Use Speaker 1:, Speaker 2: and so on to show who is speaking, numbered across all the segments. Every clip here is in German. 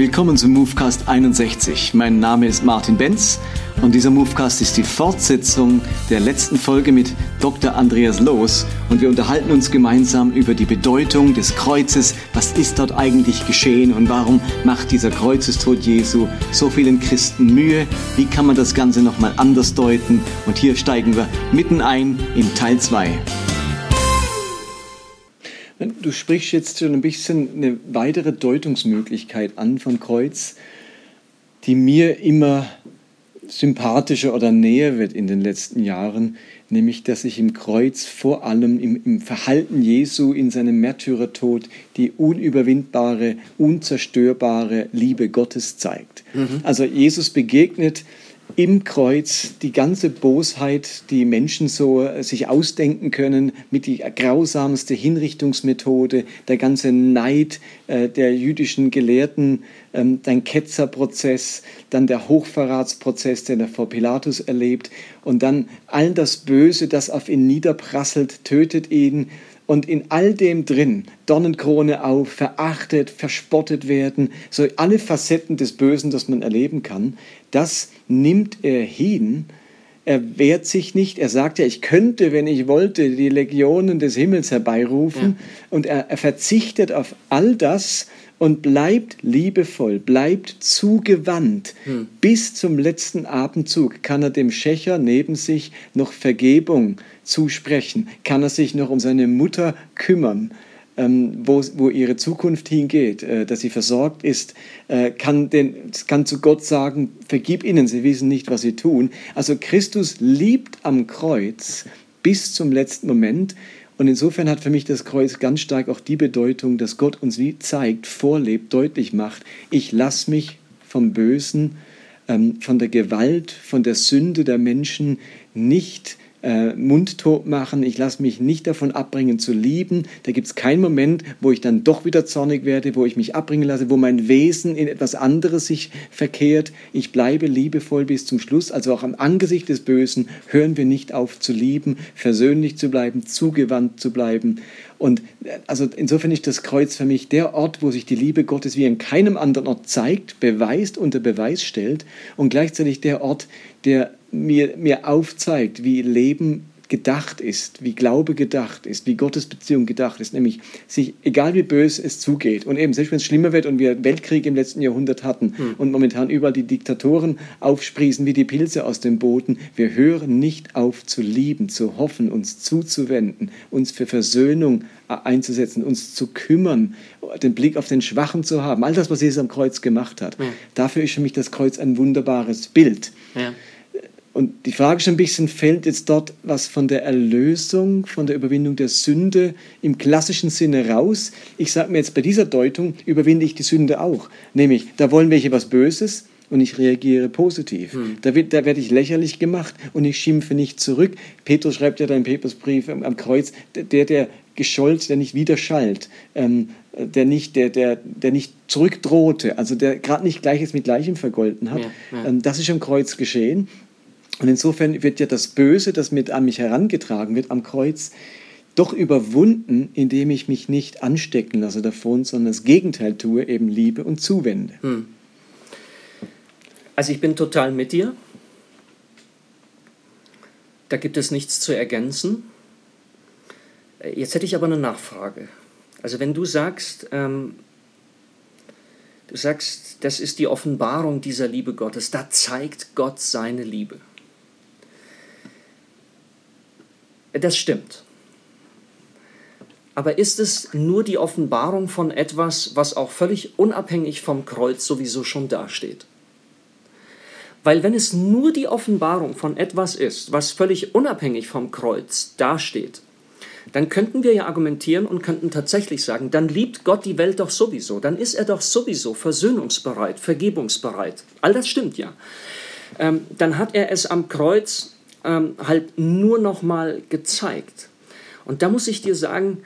Speaker 1: Willkommen zum Movecast 61. Mein Name ist Martin Benz und dieser Movecast ist die Fortsetzung der letzten Folge mit Dr. Andreas Loos und wir unterhalten uns gemeinsam über die Bedeutung des Kreuzes. Was ist dort eigentlich geschehen und warum macht dieser Kreuzestod Jesu so vielen Christen Mühe? Wie kann man das Ganze nochmal anders deuten? Und hier steigen wir mitten ein in Teil 2. Du sprichst jetzt schon ein bisschen eine weitere Deutungsmöglichkeit an von Kreuz, die mir immer sympathischer oder näher wird in den letzten Jahren, nämlich dass sich im Kreuz vor allem im, im, Verhalten Jesu in seinem Märtyrertod die unüberwindbare, unzerstörbare Liebe Gottes zeigt. Mhm. Also Jesus begegnet im Kreuz die ganze Bosheit, die Menschen so äh, sich ausdenken können, mit die grausamste Hinrichtungsmethode, der ganze Neid äh, der jüdischen Gelehrten, ähm, dein Ketzerprozess, dann der Hochverratsprozess, den er vor Pilatus erlebt, und dann all das Böse, das auf ihn niederprasselt, tötet ihn und in all dem drin, Dornenkrone auf, verachtet, verspottet werden, so alle Facetten des Bösen, das man erleben kann, das nimmt er hin. Er wehrt sich nicht. Er sagt ja, ich könnte, wenn ich wollte, die Legionen des Himmels herbeirufen. Ja. Und er, er verzichtet auf all das und bleibt liebevoll, bleibt zugewandt. Hm. Bis zum letzten Atemzug kann er dem Schächer neben sich noch Vergebung zusprechen, kann er sich noch um seine Mutter kümmern. Ähm, wo, wo ihre Zukunft hingeht, äh, dass sie versorgt ist, äh, kann, den, kann zu Gott sagen, vergib ihnen, sie wissen nicht, was sie tun. Also Christus liebt am Kreuz bis zum letzten Moment und insofern hat für mich das Kreuz ganz stark auch die Bedeutung, dass Gott uns wie zeigt, vorlebt, deutlich macht, ich lasse mich vom Bösen, ähm, von der Gewalt, von der Sünde der Menschen nicht äh, mundtot machen, ich lasse mich nicht davon abbringen zu lieben. Da gibt es keinen Moment, wo ich dann doch wieder zornig werde, wo ich mich abbringen lasse, wo mein Wesen in etwas anderes sich verkehrt. Ich bleibe liebevoll bis zum Schluss. Also auch am Angesicht des Bösen hören wir nicht auf zu lieben, versöhnlich zu bleiben, zugewandt zu bleiben. Und äh, also insofern ist das Kreuz für mich der Ort, wo sich die Liebe Gottes wie in keinem anderen Ort zeigt, beweist, unter Beweis stellt und gleichzeitig der Ort, der mir, mir aufzeigt, wie Leben gedacht ist, wie Glaube gedacht ist, wie Gottes Beziehung gedacht ist, nämlich sich, egal wie böse es zugeht und eben selbst wenn es schlimmer wird und wir Weltkrieg im letzten Jahrhundert hatten hm. und momentan überall die Diktatoren aufsprießen wie die Pilze aus dem Boden, wir hören nicht auf zu lieben, zu hoffen, uns zuzuwenden, uns für Versöhnung einzusetzen, uns zu kümmern, den Blick auf den Schwachen zu haben, all das, was Jesus am Kreuz gemacht hat. Ja. Dafür ist für mich das Kreuz ein wunderbares Bild. Ja. Und die Frage ist ein bisschen, fällt jetzt dort was von der Erlösung, von der Überwindung der Sünde im klassischen Sinne raus? Ich sage mir jetzt bei dieser Deutung, überwinde ich die Sünde auch. Nämlich, da wollen welche was Böses und ich reagiere positiv. Hm. Da, wird, da werde ich lächerlich gemacht und ich schimpfe nicht zurück. Petrus schreibt ja da im Petrusbrief am, am Kreuz, der, der geschollt, der nicht widerschallt, ähm, der nicht, der, der, der nicht zurückdrohte, also der gerade nicht Gleiches mit Gleichem vergolten hat. Ja, ja. Ähm, das ist am Kreuz geschehen. Und insofern wird ja das Böse, das mit an mich herangetragen wird am Kreuz, doch überwunden, indem ich mich nicht anstecken lasse davon, sondern das Gegenteil tue, eben Liebe und zuwende. Hm.
Speaker 2: Also ich bin total mit dir. Da gibt es nichts zu ergänzen. Jetzt hätte ich aber eine Nachfrage. Also wenn du sagst, ähm, du sagst, das ist die Offenbarung dieser Liebe Gottes, da zeigt Gott seine Liebe. Das stimmt. Aber ist es nur die Offenbarung von etwas, was auch völlig unabhängig vom Kreuz sowieso schon dasteht? Weil wenn es nur die Offenbarung von etwas ist, was völlig unabhängig vom Kreuz dasteht, dann könnten wir ja argumentieren und könnten tatsächlich sagen, dann liebt Gott die Welt doch sowieso, dann ist er doch sowieso versöhnungsbereit, vergebungsbereit. All das stimmt ja. Ähm, dann hat er es am Kreuz ähm, halt nur noch mal gezeigt. Und da muss ich dir sagen,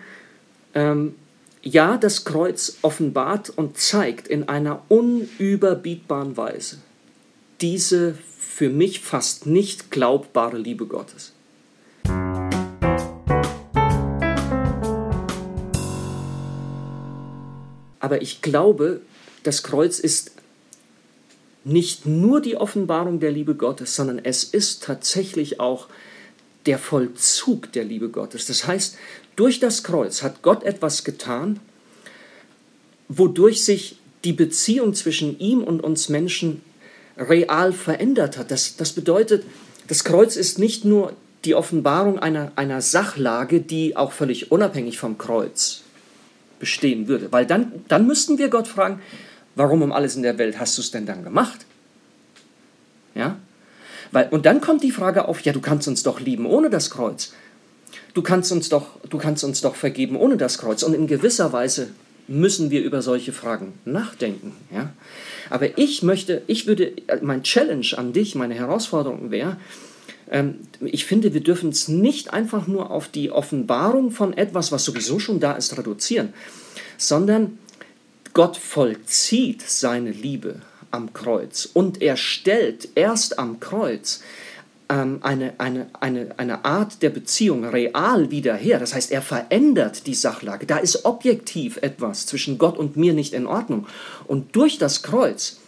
Speaker 2: ähm, ja, das Kreuz offenbart und zeigt in einer unüberbietbaren Weise diese für mich fast nicht glaubbare Liebe Gottes. Aber ich glaube, das Kreuz ist nicht nur die Offenbarung der Liebe Gottes, sondern es ist tatsächlich auch der Vollzug der Liebe Gottes. Das heißt, durch das Kreuz hat Gott etwas getan, wodurch sich die Beziehung zwischen ihm und uns Menschen real verändert hat. Das, das bedeutet, das Kreuz ist nicht nur die Offenbarung einer, einer Sachlage, die auch völlig unabhängig vom Kreuz bestehen würde. Weil dann, dann müssten wir Gott fragen, warum um alles in der Welt hast du es denn dann gemacht? Ja? Weil, und dann kommt die Frage auf, ja, du kannst uns doch lieben ohne das Kreuz. Du kannst uns doch, du kannst uns doch vergeben ohne das Kreuz. Und in gewisser Weise müssen wir über solche Fragen nachdenken. Ja? Aber ich möchte, ich würde, mein Challenge an dich, meine Herausforderung wäre, ähm, ich finde, wir dürfen es nicht einfach nur auf die Offenbarung von etwas, was sowieso schon da ist, reduzieren, sondern Gott vollzieht seine Liebe am Kreuz und er stellt erst am Kreuz ähm, eine, eine, eine, eine Art der Beziehung real wieder her. Das heißt, er verändert die Sachlage. Da ist objektiv etwas zwischen Gott und mir nicht in Ordnung. Und durch das Kreuz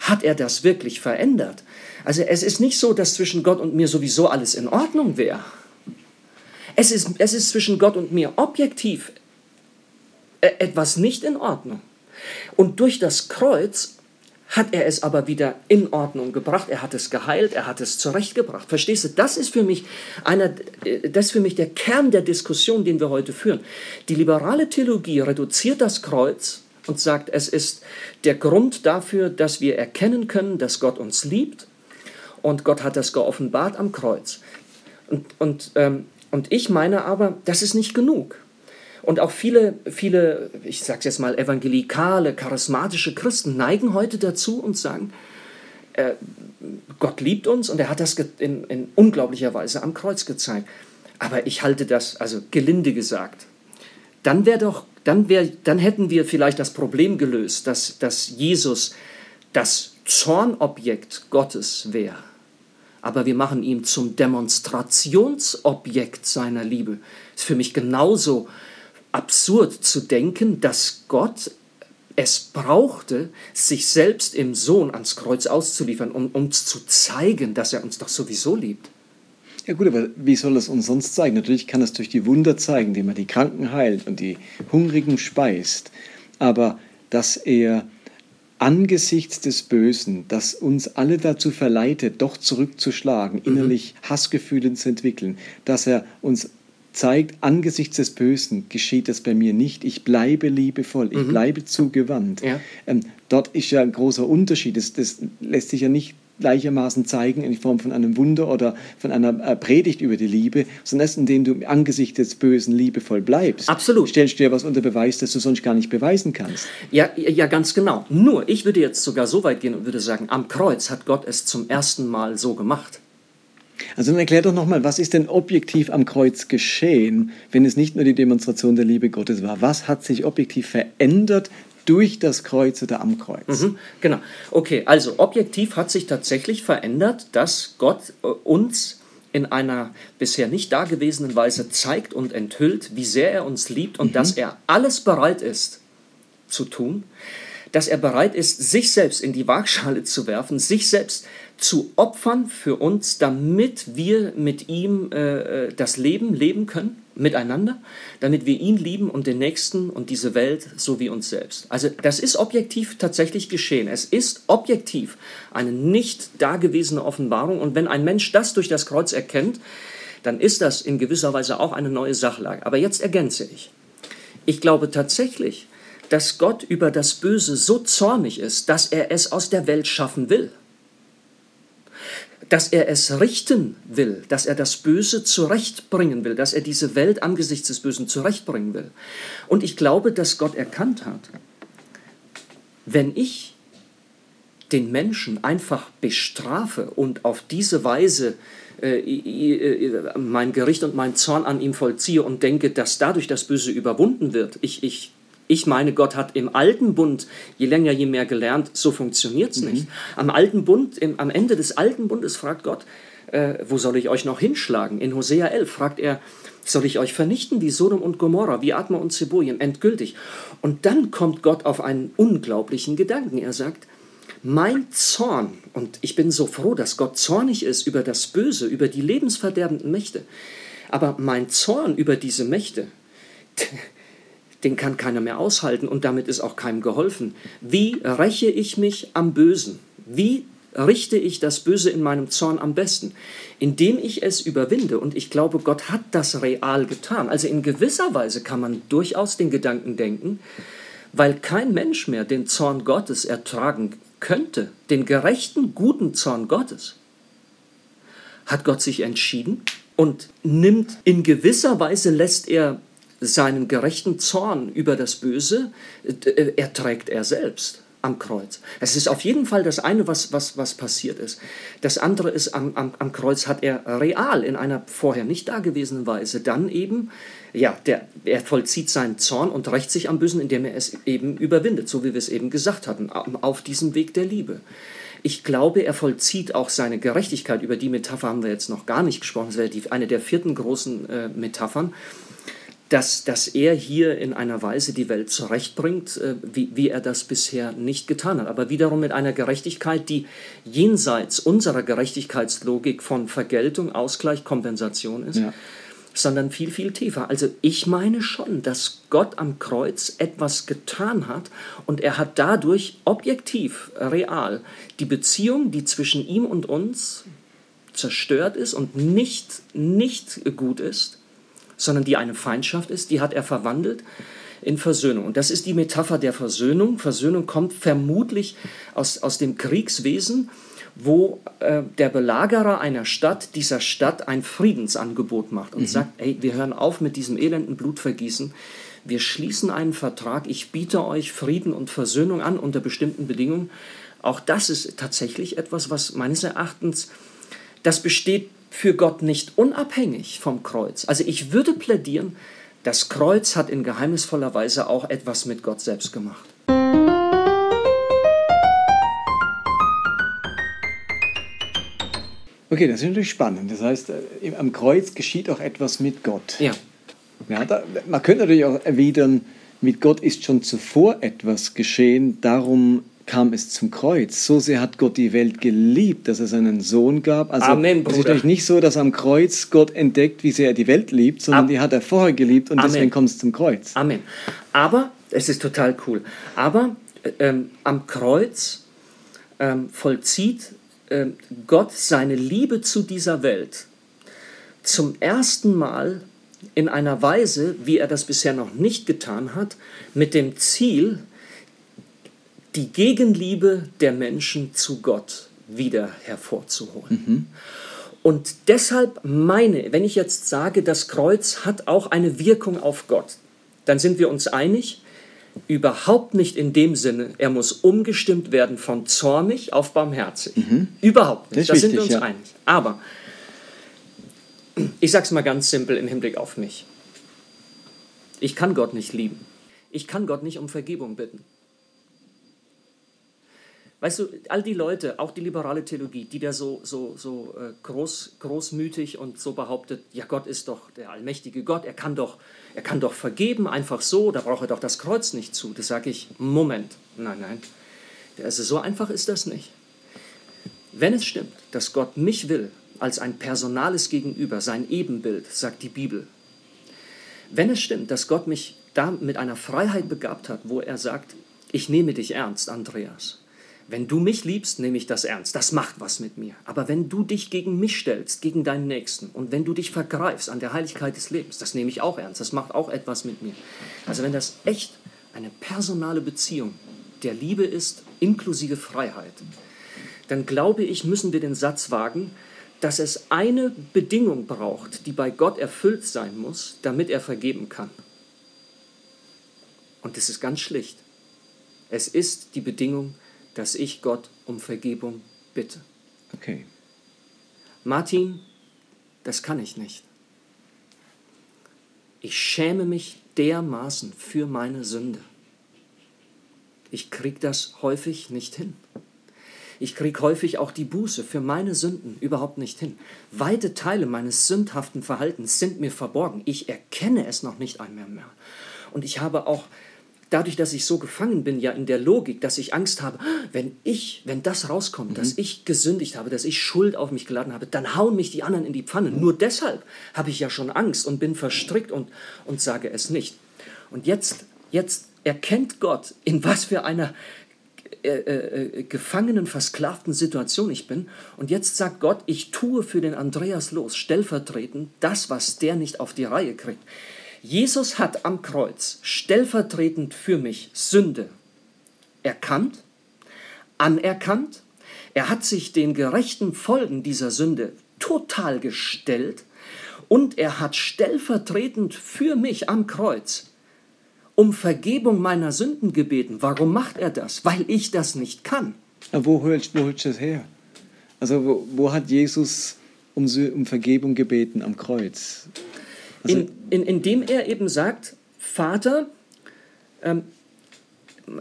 Speaker 2: hat er das wirklich verändert. Also es ist nicht so, dass zwischen Gott und mir sowieso alles in Ordnung wäre. Es ist, es ist zwischen Gott und mir objektiv äh, etwas nicht in Ordnung. Und durch das Kreuz hat er es aber wieder in Ordnung gebracht, er hat es geheilt, er hat es zurechtgebracht. Verstehst du, das ist für mich einer, das ist für mich der Kern der Diskussion, den wir heute führen. Die liberale Theologie reduziert das Kreuz und sagt, es ist der Grund dafür, dass wir erkennen können, dass Gott uns liebt und Gott hat das geoffenbart am Kreuz. Und, und, ähm, und ich meine aber, das ist nicht genug. Und auch viele, viele, ich sage es jetzt mal, evangelikale, charismatische Christen neigen heute dazu und sagen, äh, Gott liebt uns und er hat das in, in unglaublicher Weise am Kreuz gezeigt. Aber ich halte das, also gelinde gesagt, dann wäre doch, dann, wär, dann hätten wir vielleicht das Problem gelöst, dass, dass Jesus das Zornobjekt Gottes wäre. Aber wir machen ihn zum Demonstrationsobjekt seiner Liebe. Ist für mich genauso absurd zu denken, dass Gott es brauchte, sich selbst im Sohn ans Kreuz auszuliefern, um uns zu zeigen, dass er uns doch sowieso liebt.
Speaker 1: Ja gut, aber wie soll es uns sonst zeigen? Natürlich kann es durch die Wunder zeigen, indem er die Kranken heilt und die Hungrigen speist. Aber dass er angesichts des Bösen, das uns alle dazu verleitet, doch zurückzuschlagen, mhm. innerlich Hassgefühle zu entwickeln, dass er uns zeigt, angesichts des Bösen geschieht das bei mir nicht. Ich bleibe liebevoll, ich mhm. bleibe zugewandt. Ja. Ähm, dort ist ja ein großer Unterschied. Das, das lässt sich ja nicht gleichermaßen zeigen in Form von einem Wunder oder von einer äh, Predigt über die Liebe, sondern erst indem du angesichts des Bösen liebevoll bleibst.
Speaker 2: Absolut.
Speaker 1: Stellst du dir was unter Beweis, das du sonst gar nicht beweisen kannst.
Speaker 2: Ja, ja, ganz genau. Nur, ich würde jetzt sogar so weit gehen und würde sagen, am Kreuz hat Gott es zum ersten Mal so gemacht.
Speaker 1: Also dann erklär doch nochmal, was ist denn objektiv am Kreuz geschehen, wenn es nicht nur die Demonstration der Liebe Gottes war? Was hat sich objektiv verändert durch das Kreuz oder am Kreuz?
Speaker 2: Mhm, genau. Okay, also objektiv hat sich tatsächlich verändert, dass Gott äh, uns in einer bisher nicht dagewesenen Weise zeigt und enthüllt, wie sehr er uns liebt und mhm. dass er alles bereit ist zu tun, dass er bereit ist, sich selbst in die Waagschale zu werfen, sich selbst zu opfern für uns, damit wir mit ihm äh, äh, das Leben leben können, miteinander, damit wir ihn lieben und den Nächsten und diese Welt so wie uns selbst. Also das ist objektiv tatsächlich geschehen. Es ist objektiv eine nicht dagewesene Offenbarung und wenn ein Mensch das durch das Kreuz erkennt, dann ist das in gewisser Weise auch eine neue Sachlage. Aber jetzt ergänze ich. Ich glaube tatsächlich, dass Gott über das Böse so zornig ist, dass er es aus der Welt schaffen will dass er es richten will, dass er das Böse zurechtbringen will, dass er diese Welt angesichts des Bösen zurechtbringen will. Und ich glaube, dass Gott erkannt hat, wenn ich den Menschen einfach bestrafe und auf diese Weise äh, äh, mein Gericht und mein Zorn an ihm vollziehe und denke, dass dadurch das Böse überwunden wird, ich, ich Ich meine, Gott hat im alten Bund, je länger, je mehr gelernt, so funktioniert es nicht. Am alten Bund, im, am Ende des alten Bundes fragt Gott, äh, wo soll ich euch noch hinschlagen? In Hosea 11 fragt er, soll ich euch vernichten wie Sodom und Gomorra, wie Adma und Zeboim, endgültig? Und dann kommt Gott auf einen unglaublichen Gedanken. Er sagt, mein Zorn, und ich bin so froh, dass Gott zornig ist über das Böse, über die lebensverderbenden Mächte, aber mein Zorn über diese Mächte, den kann keiner mehr aushalten und damit ist auch keinem geholfen. Wie räche ich mich am Bösen? Wie richte ich das Böse in meinem Zorn am besten? Indem ich es überwinde. Und ich glaube, Gott hat das real getan. Also in gewisser Weise kann man durchaus den Gedanken denken, weil kein Mensch mehr den Zorn Gottes ertragen könnte, den gerechten, guten Zorn Gottes, hat Gott sich entschieden und nimmt in gewisser Weise, lässt er seinen gerechten Zorn über das Böse, äh, erträgt er selbst am Kreuz. Es ist auf jeden Fall das eine, was, was, was passiert ist. Das andere ist, am, am, am Kreuz hat er real in einer vorher nicht dagewesenen Weise dann eben, ja, der, er vollzieht seinen Zorn und rächt sich am Bösen, indem er es eben überwindet, so wie wir es eben gesagt hatten, auf diesem Weg der Liebe. Ich glaube, er vollzieht auch seine Gerechtigkeit. Über die Metapher haben wir jetzt noch gar nicht gesprochen. Das wäre die, eine der vierten großen äh, Metaphern dass, dass er hier in einer Weise die Welt zurechtbringt, äh, wie, wie er das bisher nicht getan hat. Aber wiederum mit einer Gerechtigkeit, die jenseits unserer Gerechtigkeitslogik von Vergeltung, Ausgleich, Kompensation ist, ja. sondern viel, viel tiefer. Also ich meine schon, dass Gott am Kreuz etwas getan hat und er hat dadurch objektiv, real, die Beziehung, die zwischen ihm und uns zerstört ist und nicht, nicht gut ist, sondern die eine Feindschaft ist, die hat er verwandelt in Versöhnung. Und das ist die Metapher der Versöhnung. Versöhnung kommt vermutlich aus, aus dem Kriegswesen, wo äh, der Belagerer einer Stadt dieser Stadt ein Friedensangebot macht und mhm. sagt, ey, wir hören auf mit diesem elenden Blutvergießen. Wir schließen einen Vertrag. Ich biete euch Frieden und Versöhnung an unter bestimmten Bedingungen. Auch das ist tatsächlich etwas, was meines Erachtens, das besteht für Gott nicht unabhängig vom Kreuz. Also ich würde plädieren, das Kreuz hat in geheimnisvoller Weise auch etwas mit Gott selbst gemacht.
Speaker 1: Okay, das ist natürlich spannend. Das heißt, äh, am Kreuz geschieht auch etwas mit Gott.
Speaker 2: Ja.
Speaker 1: ja da, man könnte natürlich auch erwidern, mit Gott ist schon zuvor etwas geschehen, darum kam es zum Kreuz. So sehr hat Gott die Welt geliebt, dass er seinen Sohn gab. Also
Speaker 2: Amen, Bruder.
Speaker 1: es ist natürlich nicht so, dass am Kreuz Gott entdeckt, wie sehr er die Welt liebt, sondern Am die hat er vorher geliebt und Amen. deswegen kommt es zum Kreuz.
Speaker 2: Amen. Aber, es ist total cool, aber ähm, am Kreuz ähm, vollzieht ähm, Gott seine Liebe zu dieser Welt zum ersten Mal in einer Weise, wie er das bisher noch nicht getan hat, mit dem Ziel, die Gegenliebe der Menschen zu Gott wieder hervorzuholen. Mhm. Und deshalb meine, wenn ich jetzt sage, das Kreuz hat auch eine Wirkung auf Gott, dann sind wir uns einig, überhaupt nicht in dem Sinne, er muss umgestimmt werden von zornig auf barmherzig. Mhm. Überhaupt nicht. Da sind wir uns ja. einig. Aber ich sage es mal ganz simpel im Hinblick auf mich. Ich kann Gott nicht lieben. Ich kann Gott nicht um Vergebung bitten. Weißt du, all die Leute, auch die liberale Theologie, die da so, so, so äh, groß, großmütig und so behauptet, ja, Gott ist doch der allmächtige Gott, er kann doch, er kann doch vergeben, einfach so, da braucht er doch das Kreuz nicht zu. Das sage ich, Moment, nein, nein, also so einfach ist das nicht. Wenn es stimmt, dass Gott mich will als ein personales Gegenüber, sein Ebenbild, sagt die Bibel, wenn es stimmt, dass Gott mich da mit einer Freiheit begabt hat, wo er sagt, ich nehme dich ernst, Andreas, wenn du mich liebst, nehme ich das ernst. Das macht was mit mir. Aber wenn du dich gegen mich stellst, gegen deinen Nächsten und wenn du dich vergreifst an der Heiligkeit des Lebens, das nehme ich auch ernst. Das macht auch etwas mit mir. Also wenn das echt eine personale Beziehung der Liebe ist, inklusive Freiheit, dann glaube ich, müssen wir den Satz wagen, dass es eine Bedingung braucht, die bei Gott erfüllt sein muss, damit er vergeben kann. Und das ist ganz schlicht. Es ist die Bedingung, dass ich Gott um Vergebung bitte.
Speaker 1: Okay.
Speaker 2: Martin, das kann ich nicht. Ich schäme mich dermaßen für meine Sünde. ich kriege das häufig nicht hin. Ich kriege häufig auch die Buße für meine Sünden überhaupt nicht hin. Weite Teile meines sündhaften Verhaltens sind mir verborgen. Ich erkenne es noch nicht einmal mehr. Und ich habe auch dadurch, dass ich so gefangen bin, ja in der Logik, dass ich Angst habe, wenn ich, wenn das rauskommt, mhm. dass ich gesündigt habe, dass ich Schuld auf mich geladen habe, dann hauen mich die anderen in die Pfanne. Nur deshalb habe ich ja schon Angst und bin verstrickt und, und sage es nicht. Und jetzt, jetzt erkennt Gott, in was für einer äh, äh, gefangenen, versklavten Situation ich bin. Und jetzt sagt Gott, ich tue für den Andreas los, stellvertretend, das, was der nicht auf die Reihe kriegt. Jesus hat am Kreuz stellvertretend für mich Sünde erkannt, anerkannt. Er hat sich den gerechten Folgen dieser Sünde total gestellt und er hat stellvertretend für mich am Kreuz um Vergebung meiner Sünden gebeten. Warum macht er das? Weil ich das nicht kann.
Speaker 1: Wo holst, wo holst du das her? Also wo, wo hat Jesus um, um, Vergebung gebeten am Kreuz?
Speaker 2: Also in, in, indem er eben sagt, Vater, ähm,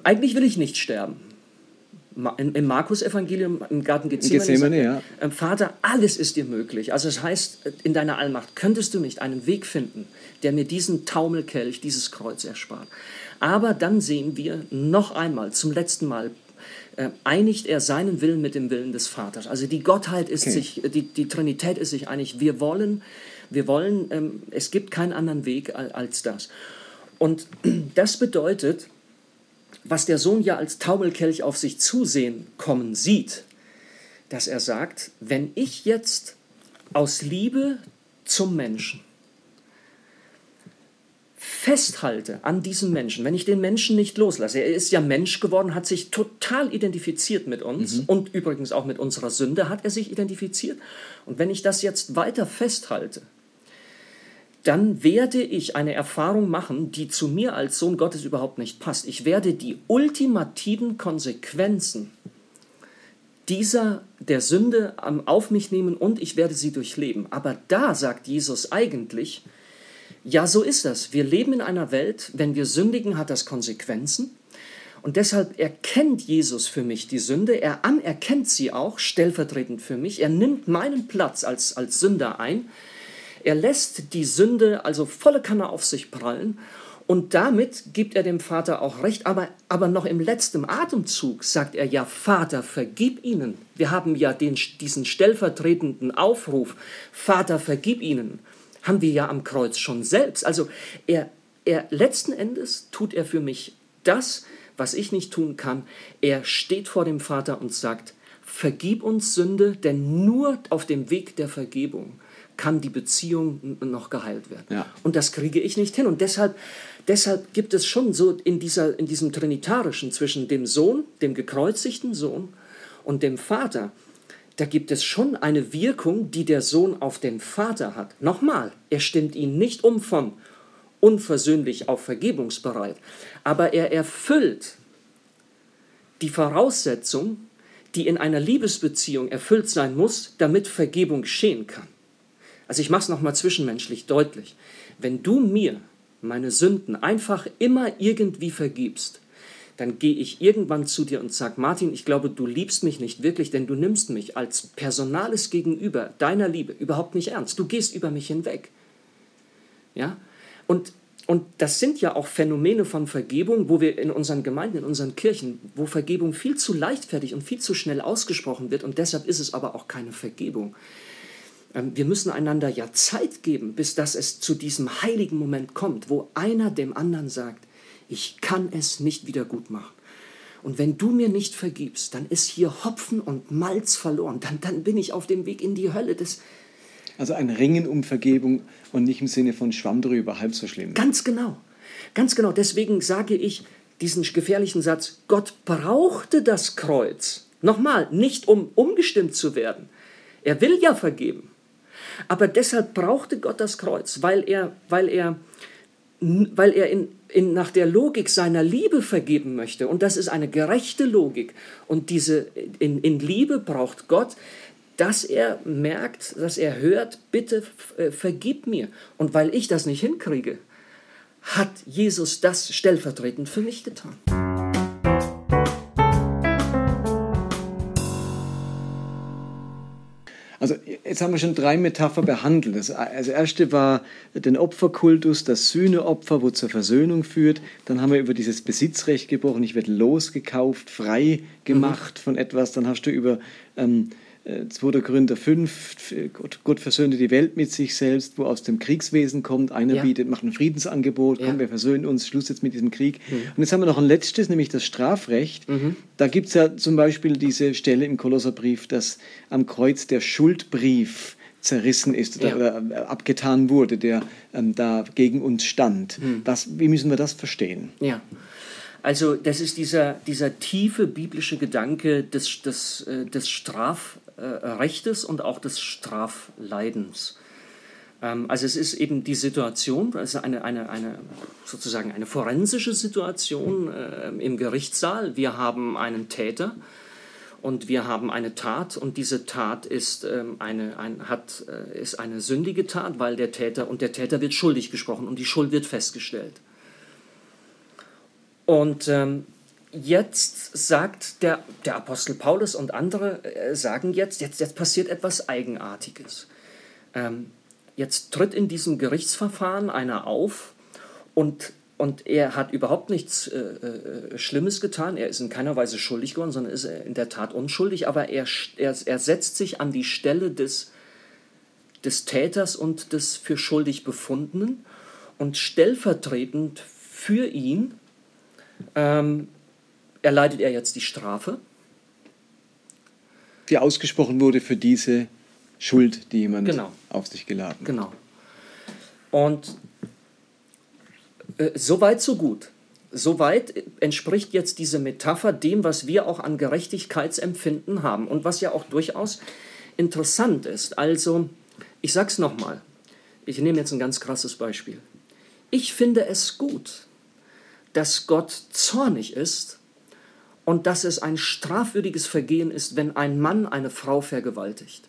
Speaker 2: eigentlich will ich nicht sterben im Markus-Evangelium im Garten Gethsemane, Gethsemane ja. Ähm, Vater, alles ist dir möglich. Also es das heißt, in deiner Allmacht könntest du nicht einen Weg finden, der mir diesen Taumelkelch, dieses Kreuz erspart. Aber dann sehen wir noch einmal, zum letzten Mal, äh, einigt er seinen Willen mit dem Willen des Vaters. Also die Gottheit ist okay. sich, die, die Trinität ist sich einig. Wir wollen, wir wollen, ähm, es gibt keinen anderen Weg als das. Und das bedeutet, was der Sohn ja als Taumelkelch auf sich zusehen kommen sieht, dass er sagt, wenn ich jetzt aus Liebe zum Menschen festhalte an diesem Menschen, wenn ich den Menschen nicht loslasse, er ist ja Mensch geworden, hat sich total identifiziert mit uns mhm. und übrigens auch mit unserer Sünde hat er sich identifiziert. Und wenn ich das jetzt weiter festhalte, dann werde ich eine Erfahrung machen, die zu mir als Sohn Gottes überhaupt nicht passt. Ich werde die ultimativen Konsequenzen dieser der Sünde auf mich nehmen und ich werde sie durchleben. Aber da sagt Jesus eigentlich, ja, so ist das. Wir leben in einer Welt, wenn wir sündigen, hat das Konsequenzen. Und deshalb erkennt Jesus für mich die Sünde, er anerkennt sie auch stellvertretend für mich, er nimmt meinen Platz als, als Sünder ein. Er lässt die Sünde also volle Kanne auf sich prallen. Und damit gibt er dem Vater auch recht, aber, aber noch im letzten Atemzug sagt er ja, Vater, vergib ihnen. Wir haben ja den, diesen stellvertretenden Aufruf, Vater, vergib ihnen, haben wir ja am Kreuz schon selbst. Also er, er letzten Endes tut er für mich das, was ich nicht tun kann. Er steht vor dem Vater und sagt, vergib uns Sünde, denn nur auf dem Weg der Vergebung kann die Beziehung noch geheilt werden. Ja. Und das kriege ich nicht hin. Und deshalb, deshalb gibt es schon so in, dieser, in diesem Trinitarischen zwischen dem Sohn, dem gekreuzigten Sohn und dem Vater, da gibt es schon eine Wirkung, die der Sohn auf den Vater hat. Nochmal, er stimmt ihn nicht um von unversöhnlich auf vergebungsbereit, aber er erfüllt die Voraussetzung, die in einer Liebesbeziehung erfüllt sein muss, damit Vergebung geschehen kann. Also ich mache es nochmal zwischenmenschlich deutlich. Wenn du mir meine Sünden einfach immer irgendwie vergibst, dann gehe ich irgendwann zu dir und sage, Martin, ich glaube, du liebst mich nicht wirklich, denn du nimmst mich als personales Gegenüber deiner Liebe überhaupt nicht ernst. Du gehst über mich hinweg. Ja? Und, und das sind ja auch Phänomene von Vergebung, wo wir in unseren Gemeinden, in unseren Kirchen, wo Vergebung viel zu leichtfertig und viel zu schnell ausgesprochen wird und deshalb ist es aber auch keine Vergebung. Ähm, wir müssen einander ja Zeit geben, bis dass es zu diesem heiligen Moment kommt, wo einer dem anderen sagt, ich kann es nicht wieder gut machen. Und wenn du mir nicht vergibst, dann ist hier Hopfen und Malz verloren. Dann, dann bin ich auf dem Weg in die Hölle. Das
Speaker 1: also ein Ringen um Vergebung und nicht im Sinne von Schwamm drüber, halb so schlimm.
Speaker 2: Ganz genau. Ganz genau. Deswegen sage ich diesen gefährlichen Satz, Gott brauchte das Kreuz. Nochmal, nicht um umgestimmt zu werden. Er will ja vergeben. Aber deshalb brauchte Gott das Kreuz, weil er, weil er, weil er in, in, nach der Logik seiner Liebe vergeben möchte. Und das ist eine gerechte Logik. Und diese, in, in Liebe braucht Gott, dass er merkt, dass er hört, bitte äh, vergib mir. Und weil ich das nicht hinkriege, hat Jesus das stellvertretend für mich getan.
Speaker 1: Also jetzt haben wir schon drei Metapher behandelt. Das also erste war den Opferkultus, das Sühneopfer, wo zur Versöhnung führt. Dann haben wir über dieses Besitzrecht gebrochen. Ich werde losgekauft, frei gemacht mhm. von etwas. Dann hast du über ähm, 2. Äh, Korinther 5, Gott, versöhnte die Welt mit sich selbst, wo aus dem Kriegswesen kommt. Einer ja. bietet, macht ein Friedensangebot, ja. komm, wir versöhnen uns, Schluss jetzt mit diesem Krieg. Mhm. Und jetzt haben wir noch ein letztes, nämlich das Strafrecht. Mhm. Da gibt es ja zum Beispiel diese Stelle im Kolosserbrief, dass am Kreuz der Schuldbrief zerrissen ist oder, ja. oder äh, abgetan wurde, der ähm, da gegen uns stand. Mhm. Was, wie müssen wir das verstehen?
Speaker 2: Ja. Also das ist dieser, dieser tiefe biblische Gedanke des, des, äh, des Straf, äh, und auch des Strafleidens. Ähm, also es ist eben die Situation, also eine, eine, eine sozusagen eine forensische Situation äh, im Gerichtssaal. Wir haben einen Täter und wir haben eine Tat und diese Tat ist, ähm, eine, ein, hat, äh, ist eine sündige Tat, weil der Täter und der Täter wird schuldig gesprochen und die Schuld wird festgestellt. Und ähm, jetzt sagt der, der Apostel Paulus und andere äh, sagen jetzt, jetzt, jetzt passiert etwas Eigenartiges. Ähm, jetzt tritt in diesem Gerichtsverfahren einer auf und, und er hat überhaupt nichts äh, äh, Schlimmes getan. Er ist in keiner Weise schuldig geworden, sondern ist in der Tat unschuldig, aber er, er, er setzt sich an die Stelle des, des Täters und des für schuldig Befundenen und stellvertretend für ihn ähm, erleidet er jetzt die Strafe.
Speaker 1: Die ausgesprochen wurde für diese Schuld, die jemand genau. auf sich geladen hat.
Speaker 2: Genau. Und äh, so weit, so gut. Soweit entspricht jetzt diese Metapher dem, was wir auch an Gerechtigkeitsempfinden haben und was ja auch durchaus interessant ist. Also, ich sag's nochmal. Ich nehme jetzt ein ganz krasses Beispiel. Ich finde es gut, dass Gott zornig ist und dass es ein strafwürdiges Vergehen ist, wenn ein Mann eine Frau vergewaltigt.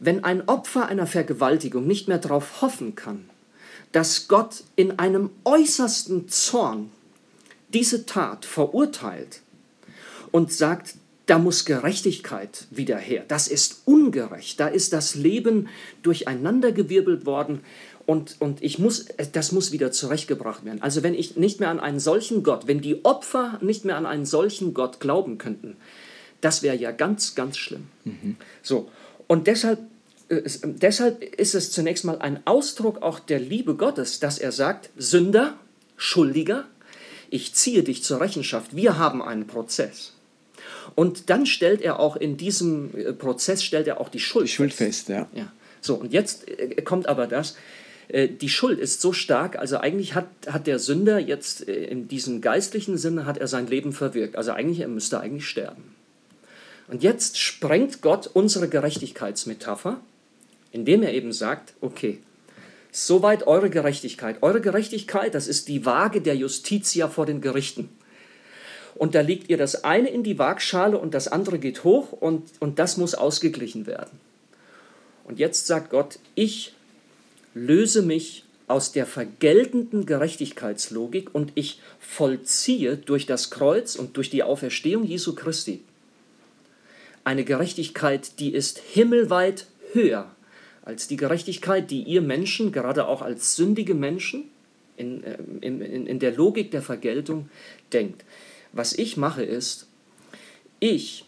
Speaker 2: Wenn ein Opfer einer Vergewaltigung nicht mehr darauf hoffen kann, dass Gott in einem äußersten Zorn diese Tat verurteilt und sagt, da muss Gerechtigkeit wieder her. Das ist ungerecht. Da ist das Leben durcheinandergewirbelt worden und, und ich muss, das muss wieder zurechtgebracht werden. Also wenn ich nicht mehr an einen solchen Gott, wenn die Opfer nicht mehr an einen solchen Gott glauben könnten, das wäre ja ganz, ganz schlimm. Mhm. So, und deshalb, äh, deshalb ist es zunächst mal ein Ausdruck auch der Liebe Gottes, dass er sagt, Sünder, Schuldiger, ich ziehe dich zur Rechenschaft, wir haben einen Prozess. Und dann stellt er auch in diesem äh, Prozess, stellt er auch die Schuld,
Speaker 1: die Schuld fest. fest ja.
Speaker 2: ja. So, und jetzt äh, kommt aber das, die Schuld ist so stark, also eigentlich hat, hat der Sünder jetzt äh, in diesem geistlichen Sinne hat er sein Leben verwirkt. Also eigentlich, er müsste eigentlich sterben. Und jetzt sprengt Gott unsere Gerechtigkeitsmetapher, indem er eben sagt, okay, soweit eure Gerechtigkeit. Eure Gerechtigkeit, das ist die Waage der Justitia vor den Gerichten. Und da legt ihr das eine in die Waagschale und das andere geht hoch und, und das muss ausgeglichen werden. Und jetzt sagt Gott, ich löse mich aus der vergeltenden Gerechtigkeitslogik und ich vollziehe durch das Kreuz und durch die Auferstehung Jesu Christi eine Gerechtigkeit, die ist himmelweit höher als die Gerechtigkeit, die ihr Menschen, gerade auch als sündige Menschen, in, äh, in, in, der Logik der Vergeltung denkt. Was ich mache ist, ich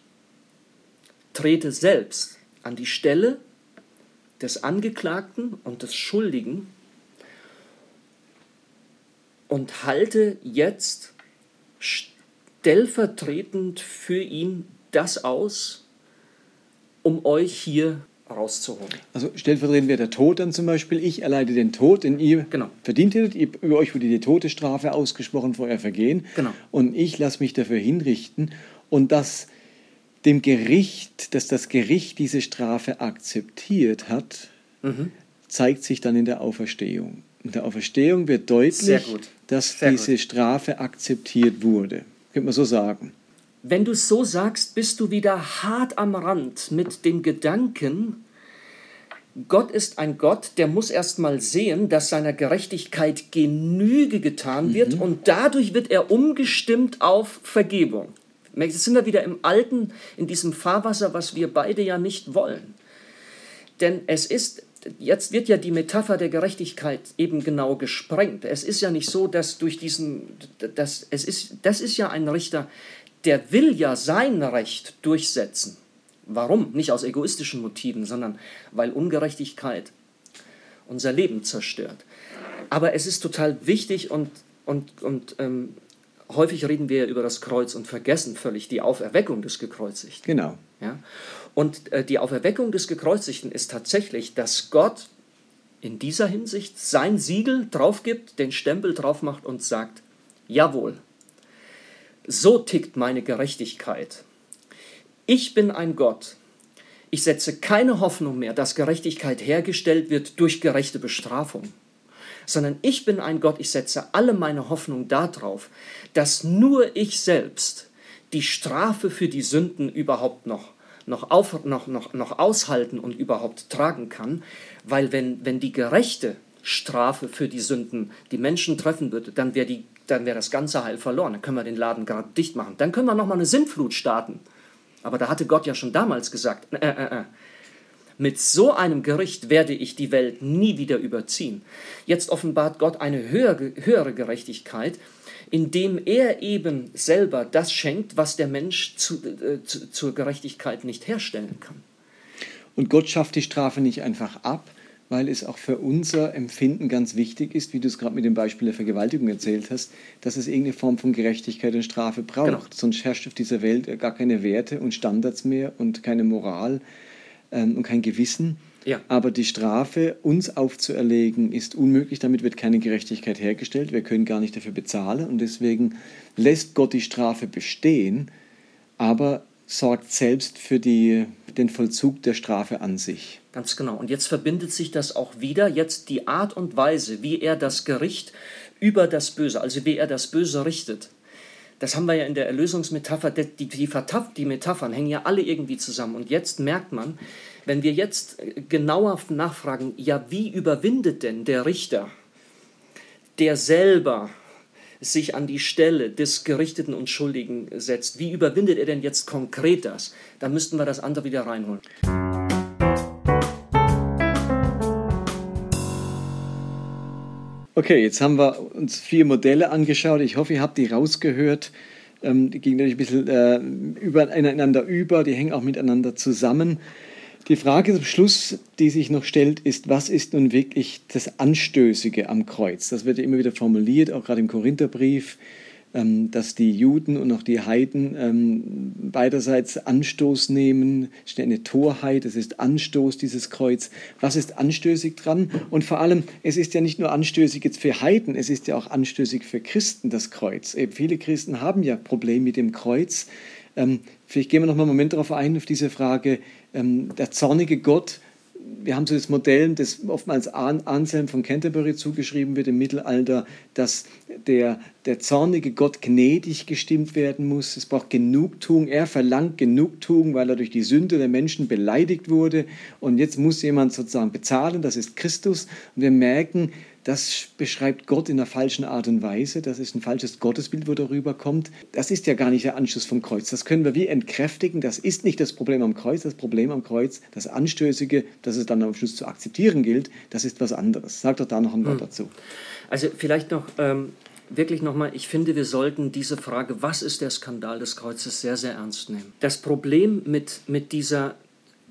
Speaker 2: trete selbst an die Stelle des Angeklagten und des Schuldigen und halte jetzt stellvertretend für ihn das aus, um euch hier rauszuholen.
Speaker 1: Also stellvertretend wäre der Tod dann zum Beispiel. Ich erleide den Tod, den ihr genau. verdient hättet. Über euch wurde die Todesstrafe ausgesprochen vor euer Vergehen. Genau. Und ich lasse mich dafür hinrichten. Und das dem Gericht, dass das Gericht diese Strafe akzeptiert hat, mhm. zeigt sich dann in der Auferstehung. In der Auferstehung wird deutlich, dass Sehr diese gut. Strafe akzeptiert wurde. Könnte man so sagen.
Speaker 2: Wenn du es so sagst, bist du wieder hart am Rand mit dem Gedanken, Gott ist ein Gott, der muss erst mal sehen, dass seiner Gerechtigkeit Genüge getan wird mhm. und dadurch wird er umgestimmt auf Vergebung. Jetzt sind wir wieder im Alten, in diesem Fahrwasser, was wir beide ja nicht wollen. denn es ist, jetzt wird ja die Metapher der Gerechtigkeit eben genau gesprengt. Es ist ja nicht so, dass durch diesen, dass, es ist, das ist ja ein Richter, der will ja sein Recht durchsetzen. Warum? Nicht aus egoistischen Motiven, sondern weil Ungerechtigkeit unser Leben zerstört. Aber es ist total wichtig und, und, und ähm, häufig reden wir über das Kreuz und vergessen völlig die Auferweckung des Gekreuzigten.
Speaker 1: Genau.
Speaker 2: Ja? Und äh, die Auferweckung des Gekreuzigten ist tatsächlich, dass Gott in dieser Hinsicht sein Siegel drauf gibt, den Stempel drauf macht und sagt, jawohl, so tickt meine Gerechtigkeit. Ich bin ein Gott. Ich setze keine Hoffnung mehr, dass Gerechtigkeit hergestellt wird durch gerechte Bestrafung sondern ich bin ein Gott, ich setze alle meine Hoffnung darauf, dass nur ich selbst die Strafe für die Sünden überhaupt noch, noch, auf, noch, noch, noch aushalten und überhaupt tragen kann, weil wenn, wenn die gerechte Strafe für die Sünden die Menschen treffen würde, dann wäre wäre das ganze Heil verloren. Dann können wir den Laden gerade dicht machen. Dann können wir nochmal eine Sintflut starten. Aber da hatte Gott ja schon damals gesagt, äh, äh, äh, mit so einem Gericht werde ich die Welt nie wieder überziehen. Jetzt offenbart Gott eine höhere, höhere Gerechtigkeit, indem er eben selber das schenkt, was der Mensch zu, äh, zu, zur Gerechtigkeit nicht herstellen kann.
Speaker 1: Und Gott schafft die Strafe nicht einfach ab, weil es auch für unser Empfinden ganz wichtig ist, wie du es gerade mit dem Beispiel der Vergewaltigung erzählt hast, dass es irgendeine Form von Gerechtigkeit und Strafe braucht. Genau. Sonst herrscht auf dieser Welt gar keine Werte und Standards mehr und keine Moral ähm, und kein Gewissen. Ja. Aber die Strafe uns aufzuerlegen ist unmöglich, damit wird keine Gerechtigkeit hergestellt, wir können gar nicht dafür bezahlen und deswegen lässt Gott die Strafe bestehen, aber sorgt selbst für die, den Vollzug der Strafe an sich.
Speaker 2: Ganz genau. Und jetzt verbindet sich das auch wieder, jetzt die Art und Weise, wie er das Gericht über das Böse, also wie er das Böse richtet. Das haben wir ja in der Erlösungsmetapher, die, die, die Metaphern hängen ja alle irgendwie zusammen. Und jetzt merkt man, wenn wir jetzt genauer nachfragen, ja, wie überwindet denn der Richter, der selber sich an die Stelle des Gerichteten und Schuldigen setzt, wie überwindet er denn jetzt konkret das? Da müssten wir das andere wieder reinholen.
Speaker 1: Okay, jetzt haben wir uns vier Modelle angeschaut. Ich hoffe, ihr habt die rausgehört. Ähm, die gingen natürlich ein bisschen äh, übereinander über, die hängen auch miteinander zusammen. Die Frage zum Schluss, die sich noch stellt, ist, was ist nun wirklich das Anstößige am Kreuz? Das wird ja immer wieder formuliert, auch gerade im Korintherbrief, dass die Juden und auch die Heiden ähm, beiderseits Anstoß nehmen. Ist eine Torheit, es ist Anstoß, dieses Kreuz. Was ist anstößig dran? Und vor allem, es ist ja nicht nur anstößig jetzt für Heiden, es ist ja auch anstößig für Christen, das Kreuz. Eben viele Christen haben ja Probleme mit dem Kreuz. Ähm, vielleicht gehen wir noch mal einen Moment darauf ein, auf diese Frage, ähm, der zornige Gott, wir haben so das Modell, das oftmals Anselm von Canterbury zugeschrieben wird im Mittelalter, dass der, der zornige Gott gnädig gestimmt werden muss. Es braucht Genugtuung. Er verlangt Genugtuung, weil er durch die Sünde der Menschen beleidigt wurde. Und jetzt muss jemand sozusagen bezahlen, das ist Christus. Und wir merken, das beschreibt Gott in einer falschen Art und Weise. Das ist ein falsches Gottesbild, wo darüber kommt. Das ist ja gar nicht der Anschluss vom Kreuz. Das können wir wie entkräftigen. Das ist nicht das Problem am Kreuz. Das Problem am Kreuz, das Anstößige, das es dann am Schluss zu akzeptieren gilt, das ist was anderes. Sag doch da noch ein Wort hm. dazu.
Speaker 2: Also vielleicht noch ähm, wirklich nochmal, ich finde, wir sollten diese Frage, was ist der Skandal des Kreuzes, sehr, sehr ernst nehmen. Das Problem mit, mit dieser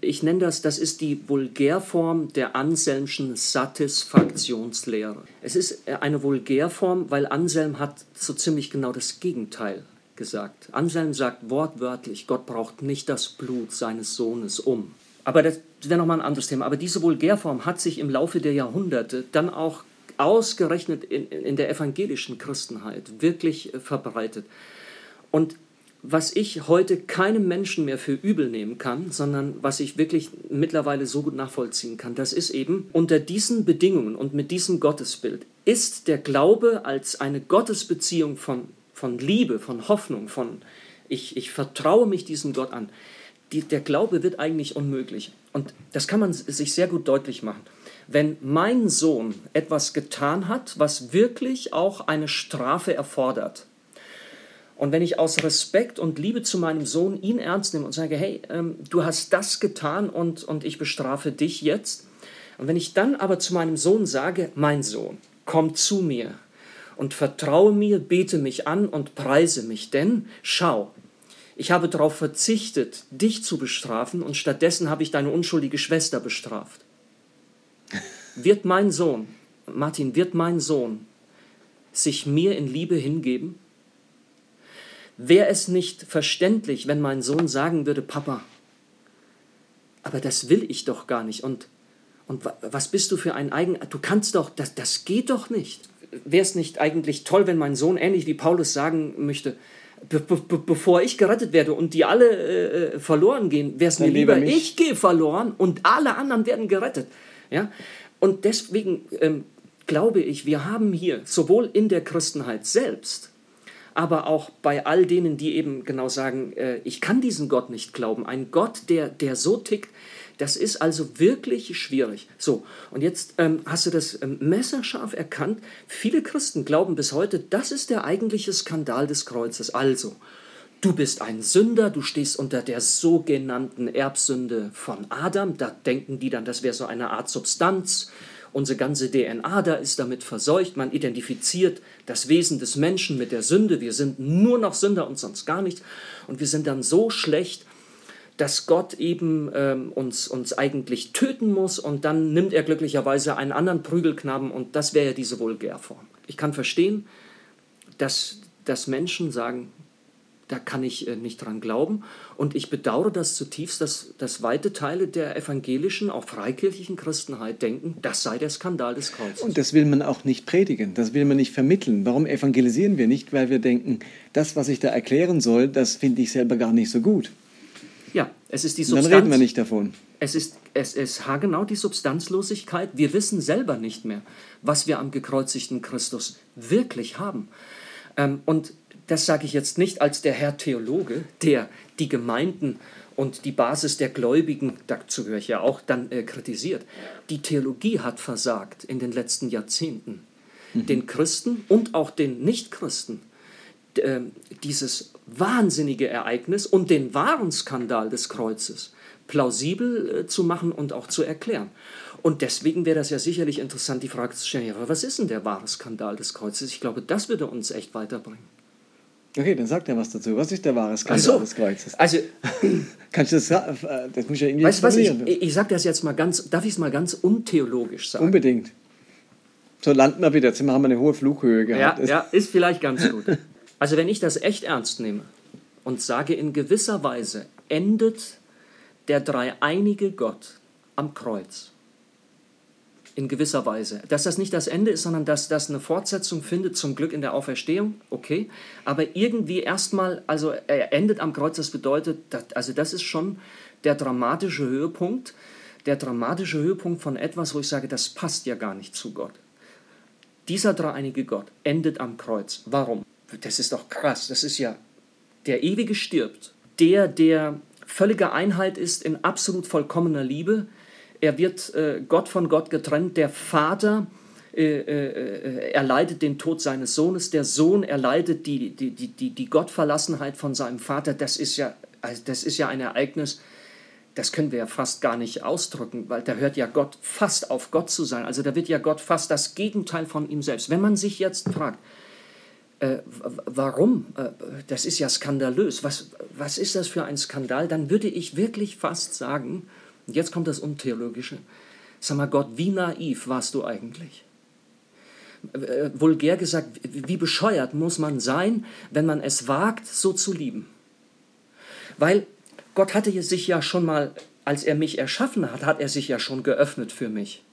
Speaker 2: ich nenne das, das ist die Vulgärform der Anselmschen Satisfaktionslehre. Es ist eine Vulgärform, weil Anselm hat so ziemlich genau das Gegenteil gesagt. Anselm sagt wortwörtlich, Gott braucht nicht das Blut seines Sohnes um. Aber das wäre nochmal ein anderes Thema. Aber diese Vulgärform hat sich im Laufe der Jahrhunderte dann auch ausgerechnet in, in der evangelischen Christenheit wirklich verbreitet. Und was ich heute keinem Menschen mehr für übel nehmen kann, sondern was ich wirklich mittlerweile so gut nachvollziehen kann, das ist eben unter diesen Bedingungen und mit diesem Gottesbild ist der Glaube als eine Gottesbeziehung von, von Liebe, von Hoffnung, von ich, ich vertraue mich diesem Gott an. Die, der Glaube wird eigentlich unmöglich. Und das kann man sich sehr gut deutlich machen. Wenn mein Sohn etwas getan hat, was wirklich auch eine Strafe erfordert, Und wenn ich aus Respekt und Liebe zu meinem Sohn ihn ernst nehme und sage, hey, ähm, du hast das getan und, und ich bestrafe dich jetzt. Und wenn ich dann aber zu meinem Sohn sage, mein Sohn, komm zu mir und vertraue mir, bete mich an und preise mich, denn schau, ich habe darauf verzichtet, dich zu bestrafen und stattdessen habe ich deine unschuldige Schwester bestraft. Wird mein Sohn, Martin, wird mein Sohn sich mir in Liebe hingeben? Wäre es nicht verständlich, wenn mein Sohn sagen würde, Papa, aber das will ich doch gar nicht. Und, und was bist du für ein Eigen... Du kannst doch, das, das geht doch nicht. Wäre es nicht eigentlich toll, wenn mein Sohn ähnlich wie Paulus sagen möchte, be be bevor ich gerettet werde und die alle äh, verloren gehen, wäre es mir lieber, mich. ich gehe verloren und alle anderen werden gerettet. Ja? Und deswegen ähm, glaube ich, wir haben hier sowohl in der Christenheit selbst, aber auch bei all denen, die eben genau sagen, äh, ich kann diesen Gott nicht glauben, ein Gott, der, der so tickt, das ist also wirklich schwierig. So, und jetzt ähm, hast du das ähm, messerscharf erkannt. Viele Christen glauben bis heute, das ist der eigentliche Skandal des Kreuzes. Also, du bist ein Sünder, du stehst unter der sogenannten Erbsünde von Adam. Da denken die dann, das wäre so eine Art Substanz. Unsere ganze DNA da ist damit verseucht. Man identifiziert das Wesen des Menschen mit der Sünde. Wir sind nur noch Sünder und sonst gar nichts. Und wir sind dann so schlecht, dass Gott eben ähm, uns, uns eigentlich töten muss und dann nimmt er glücklicherweise einen anderen Prügelknaben und das wäre ja diese Vulgärform. Ich kann verstehen, dass, dass Menschen sagen, da kann ich äh, nicht dran glauben. Und ich bedauere das zutiefst, dass, dass weite Teile der evangelischen, auch freikirchlichen Christenheit denken, das sei der Skandal des Kreuzes.
Speaker 1: Und das will man auch nicht predigen, das will man nicht vermitteln. Warum evangelisieren wir nicht? Weil wir denken, das, was ich da erklären soll, das finde ich selber gar nicht so gut.
Speaker 2: Ja, es ist die Substanz.
Speaker 1: Dann reden wir nicht davon.
Speaker 2: Es ist, es ist genau die Substanzlosigkeit. Wir wissen selber nicht mehr, was wir am gekreuzigten Christus wirklich haben. Ähm, und das sage ich jetzt nicht als der Herr Theologe, der die Gemeinden und die Basis der Gläubigen, dazu gehöre ich ja auch, dann äh, kritisiert. Die Theologie hat versagt in den letzten Jahrzehnten. Mhm. Den Christen und auch den Nichtchristen äh, dieses wahnsinnige Ereignis und den wahren Skandal des Kreuzes plausibel äh, zu machen und auch zu erklären. Und deswegen wäre das ja sicherlich interessant, die Frage zu stellen, ja, was ist denn der wahre Skandal des Kreuzes? Ich glaube, das würde uns echt weiterbringen.
Speaker 1: Okay, dann sagt er was dazu. Was ist der wahre Skandal so, des Kreuzes?
Speaker 2: Also,
Speaker 1: Kannst du das sagen? Äh, das muss ja irgendwie
Speaker 2: Weißt du was, ich, ich sage das jetzt mal ganz, darf ich es mal ganz untheologisch sagen?
Speaker 1: Unbedingt. So landen wir wieder. Jetzt haben wir eine hohe Flughöhe
Speaker 2: gehabt. Ja, ja, ist vielleicht ganz gut. Also wenn ich das echt ernst nehme und sage, in gewisser Weise endet der dreieinige Gott am Kreuz in gewisser Weise. Dass das nicht das Ende ist, sondern dass das eine Fortsetzung findet, zum Glück in der Auferstehung, okay. Aber irgendwie erstmal, also er endet am Kreuz, das bedeutet, dass, also das ist schon der dramatische Höhepunkt, der dramatische Höhepunkt von etwas, wo ich sage, das passt ja gar nicht zu Gott. Dieser dreieinige Gott endet am Kreuz. Warum? Das ist doch krass. Das ist ja, der Ewige stirbt. Der, der völlige Einheit ist in absolut vollkommener Liebe, er wird äh, Gott von Gott getrennt. Der Vater äh, äh, erleidet den Tod seines Sohnes. Der Sohn erleidet die, die, die, die Gottverlassenheit von seinem Vater. Das ist, ja, also das ist ja ein Ereignis, das können wir ja fast gar nicht ausdrücken, weil da hört ja Gott fast auf Gott zu sein. Also da wird ja Gott fast das Gegenteil von ihm selbst. Wenn man sich jetzt fragt, äh, warum? Äh, das ist ja skandalös. Was, was ist das für ein Skandal? Dann würde ich wirklich fast sagen, und jetzt kommt das Untheologische. Sag mal, Gott, wie naiv warst du eigentlich? Äh, vulgär gesagt, wie bescheuert muss man sein, wenn man es wagt, so zu lieben? Weil Gott hatte sich ja schon mal, als er mich erschaffen hat, hat er sich ja schon geöffnet für mich.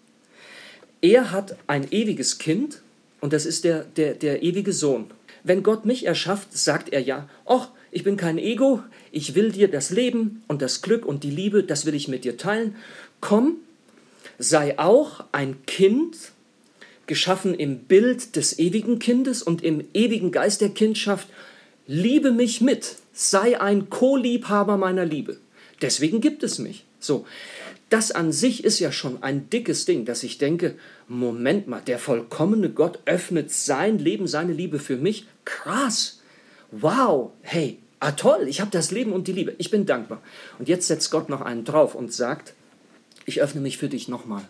Speaker 2: Er hat ein ewiges Kind und das ist der, der, der ewige Sohn. Wenn Gott mich erschafft, sagt er ja, ach, ich bin kein Ego, ich will dir das Leben und das Glück und die Liebe, das will ich mit dir teilen. Komm, sei auch ein Kind, geschaffen im Bild des ewigen Kindes und im ewigen Geist der Kindschaft. Liebe mich mit, sei ein Co-Liebhaber meiner Liebe. Deswegen gibt es mich. So, das an sich ist ja schon ein dickes Ding, dass ich denke, Moment mal, der vollkommene Gott öffnet sein Leben, seine Liebe für mich. Krass. wow, hey, ah toll, ich habe das Leben und die Liebe, ich bin dankbar. Und jetzt setzt Gott noch einen drauf und sagt, ich öffne mich für dich nochmal.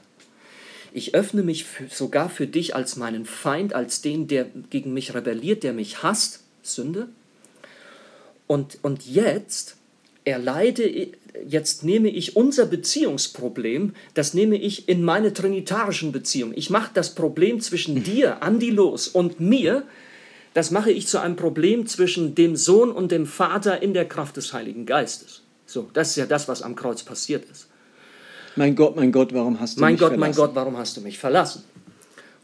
Speaker 2: Ich öffne mich für, sogar für dich als meinen Feind, als den, der gegen mich rebelliert, der mich hasst, Sünde. Und, und jetzt erleide, jetzt nehme ich unser Beziehungsproblem, das nehme ich in meine trinitarischen Beziehungen. Ich mache das Problem zwischen dir, Andi, los und mir, das mache ich zu einem Problem zwischen dem Sohn und dem Vater in der Kraft des Heiligen Geistes. So, das ist ja das, was am Kreuz passiert ist.
Speaker 1: Mein Gott, mein Gott, warum hast du
Speaker 2: mein
Speaker 1: mich
Speaker 2: Gott,
Speaker 1: verlassen?
Speaker 2: Mein Gott, warum hast du mich verlassen?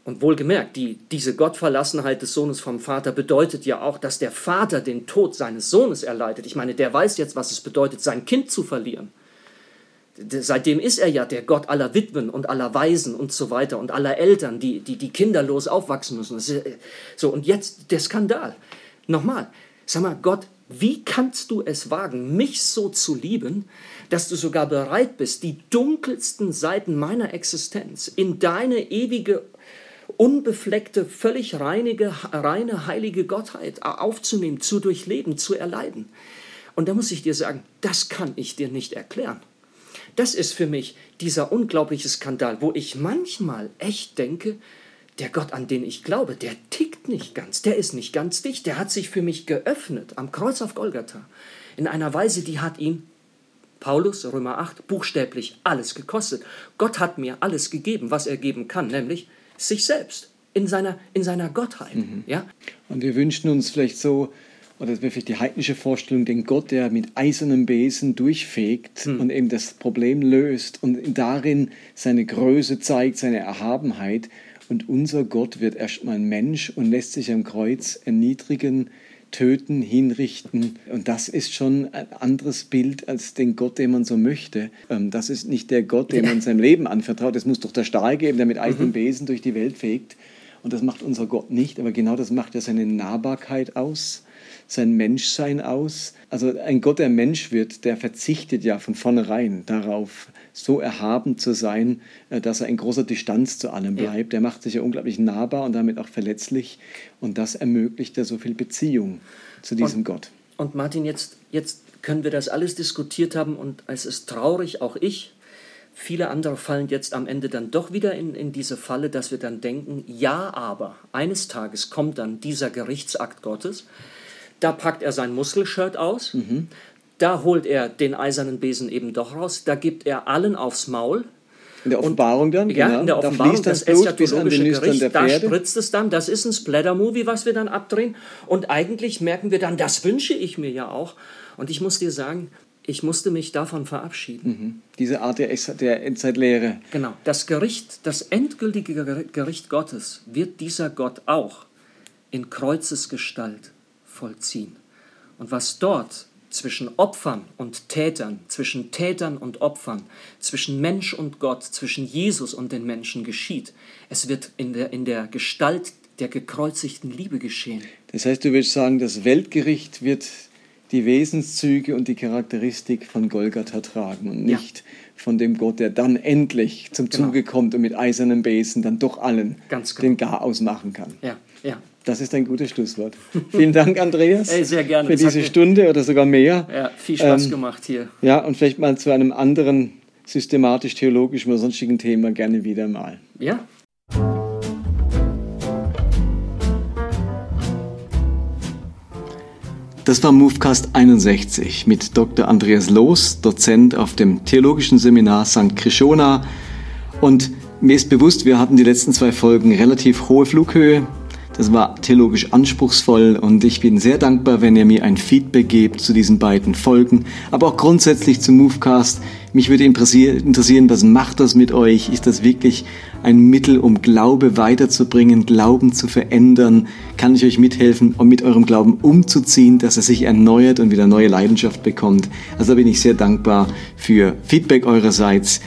Speaker 2: Und wohlgemerkt, die, diese Gottverlassenheit des Sohnes vom Vater bedeutet ja auch, dass der Vater den Tod seines Sohnes erleidet. Ich meine, der weiß jetzt, was es bedeutet, sein Kind zu verlieren. Seitdem ist er ja der Gott aller Witwen und aller Waisen und so weiter und aller Eltern, die, die, die kinderlos aufwachsen müssen. So, und jetzt der Skandal. Nochmal, sag mal, Gott, wie kannst du es wagen, mich so zu lieben, dass du sogar bereit bist, die dunkelsten Seiten meiner Existenz in deine ewige, unbefleckte, völlig reinige, reine, heilige Gottheit aufzunehmen, zu durchleben, zu erleiden? Und da muss ich dir sagen, das kann ich dir nicht erklären. Das ist für mich dieser unglaubliche Skandal, wo ich manchmal echt denke, der Gott, an den ich glaube, der tickt nicht ganz, der ist nicht ganz dicht, der hat sich für mich geöffnet am Kreuz auf Golgatha in einer Weise, die hat ihn, Paulus, Römer 8, buchstäblich alles gekostet. Gott hat mir alles gegeben, was er geben kann, nämlich sich selbst in seiner, in seiner Gottheit. Mhm. Ja?
Speaker 1: Und wir wünschen uns vielleicht so, oder das wäre vielleicht die heidnische Vorstellung, den Gott, der mit eisernem Besen durchfegt mhm. und eben das Problem löst und darin seine Größe zeigt, seine Erhabenheit. Und unser Gott wird erstmal ein Mensch und lässt sich am Kreuz erniedrigen, töten, hinrichten. Und das ist schon ein anderes Bild als den Gott, den man so möchte. Ähm, das ist nicht der Gott, dem man sein Leben anvertraut. Es muss doch der Stahl geben, der mit eisernem mhm. Besen durch die Welt fegt. Und das macht unser Gott nicht. Aber genau das macht ja seine Nahbarkeit aus sein Menschsein aus. Also ein Gott, der Mensch wird, der verzichtet ja von vornherein darauf, so erhaben zu sein, äh, dass er in großer Distanz zu allem bleibt. Ja. Der macht sich ja unglaublich nahbar und damit auch verletzlich. Und das ermöglicht ja so viel Beziehung zu diesem
Speaker 2: und,
Speaker 1: Gott.
Speaker 2: Und Martin, jetzt, jetzt können wir das alles diskutiert haben und es ist traurig, auch ich, Viele andere fallen jetzt am Ende dann doch wieder in, in diese Falle, dass wir dann denken, ja, aber eines Tages kommt dann dieser Gerichtsakt Gottes da packt er sein Muskelshirt aus. Mhm. Da holt er den eisernen Besen eben doch raus. Da gibt er allen aufs Maul.
Speaker 1: In der Offenbarung dann?
Speaker 2: Ja, genau. in der Offenbarung, da das, das eschatologische Gericht, da spritzt es dann, das ist ein Splatter-Movie, was wir dann abdrehen. Und eigentlich merken wir dann, das wünsche ich mir ja auch. Und ich muss dir sagen, ich musste mich davon verabschieden.
Speaker 1: Mhm. Diese Art der, der Endzeitlehre.
Speaker 2: Genau. Das Gericht, das endgültige Gericht Gottes wird dieser Gott auch in Kreuzesgestalt vollziehen. Und was dort zwischen Opfern und Tätern, zwischen Tätern und Opfern, zwischen Mensch und Gott, zwischen Jesus und den Menschen geschieht, es wird in der, in der Gestalt der gekreuzigten Liebe geschehen.
Speaker 1: Das heißt, du willst sagen, das Weltgericht wird die Wesenszüge und die Charakteristik von Golgatha tragen und nicht ja. von dem Gott, der dann endlich zum genau. Zuge kommt und mit eisernem Besen dann doch allen genau. den Gar ausmachen kann.
Speaker 2: Ja, ja.
Speaker 1: Das ist ein gutes Schlusswort. Vielen Dank, Andreas,
Speaker 2: hey, sehr gerne.
Speaker 1: für diese Stunde oder sogar mehr.
Speaker 2: Ja, viel Spaß ähm, gemacht hier.
Speaker 1: Ja, und vielleicht mal zu einem anderen systematisch-theologischen oder sonstigen Thema gerne wieder mal.
Speaker 2: Ja.
Speaker 1: Das war Movecast 61 mit Dr. Andreas Loos, Dozent auf dem Theologischen Seminar St. Krishona. Und mir ist bewusst, wir hatten die letzten zwei Folgen relativ hohe Flughöhe. Das war theologisch anspruchsvoll und ich bin sehr dankbar, wenn ihr mir ein Feedback gebt zu diesen beiden Folgen, aber auch grundsätzlich zum Movecast. Mich würde interessieren, was macht das mit euch? Ist das wirklich ein Mittel, um Glaube weiterzubringen, Glauben zu verändern? Kann ich euch mithelfen, um mit eurem Glauben umzuziehen, dass er sich erneuert und wieder neue Leidenschaft bekommt? Also da bin ich sehr dankbar für Feedback eurerseits.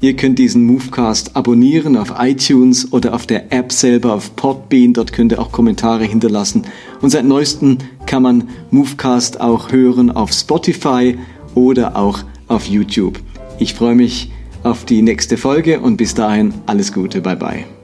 Speaker 1: Ihr könnt diesen Movecast abonnieren auf iTunes oder auf der App selber auf Podbean. Dort könnt ihr auch Kommentare hinterlassen. Und seit neuestem kann man Movecast auch hören auf Spotify oder auch auf YouTube. Ich freue mich auf die nächste Folge und bis dahin alles Gute. Bye bye.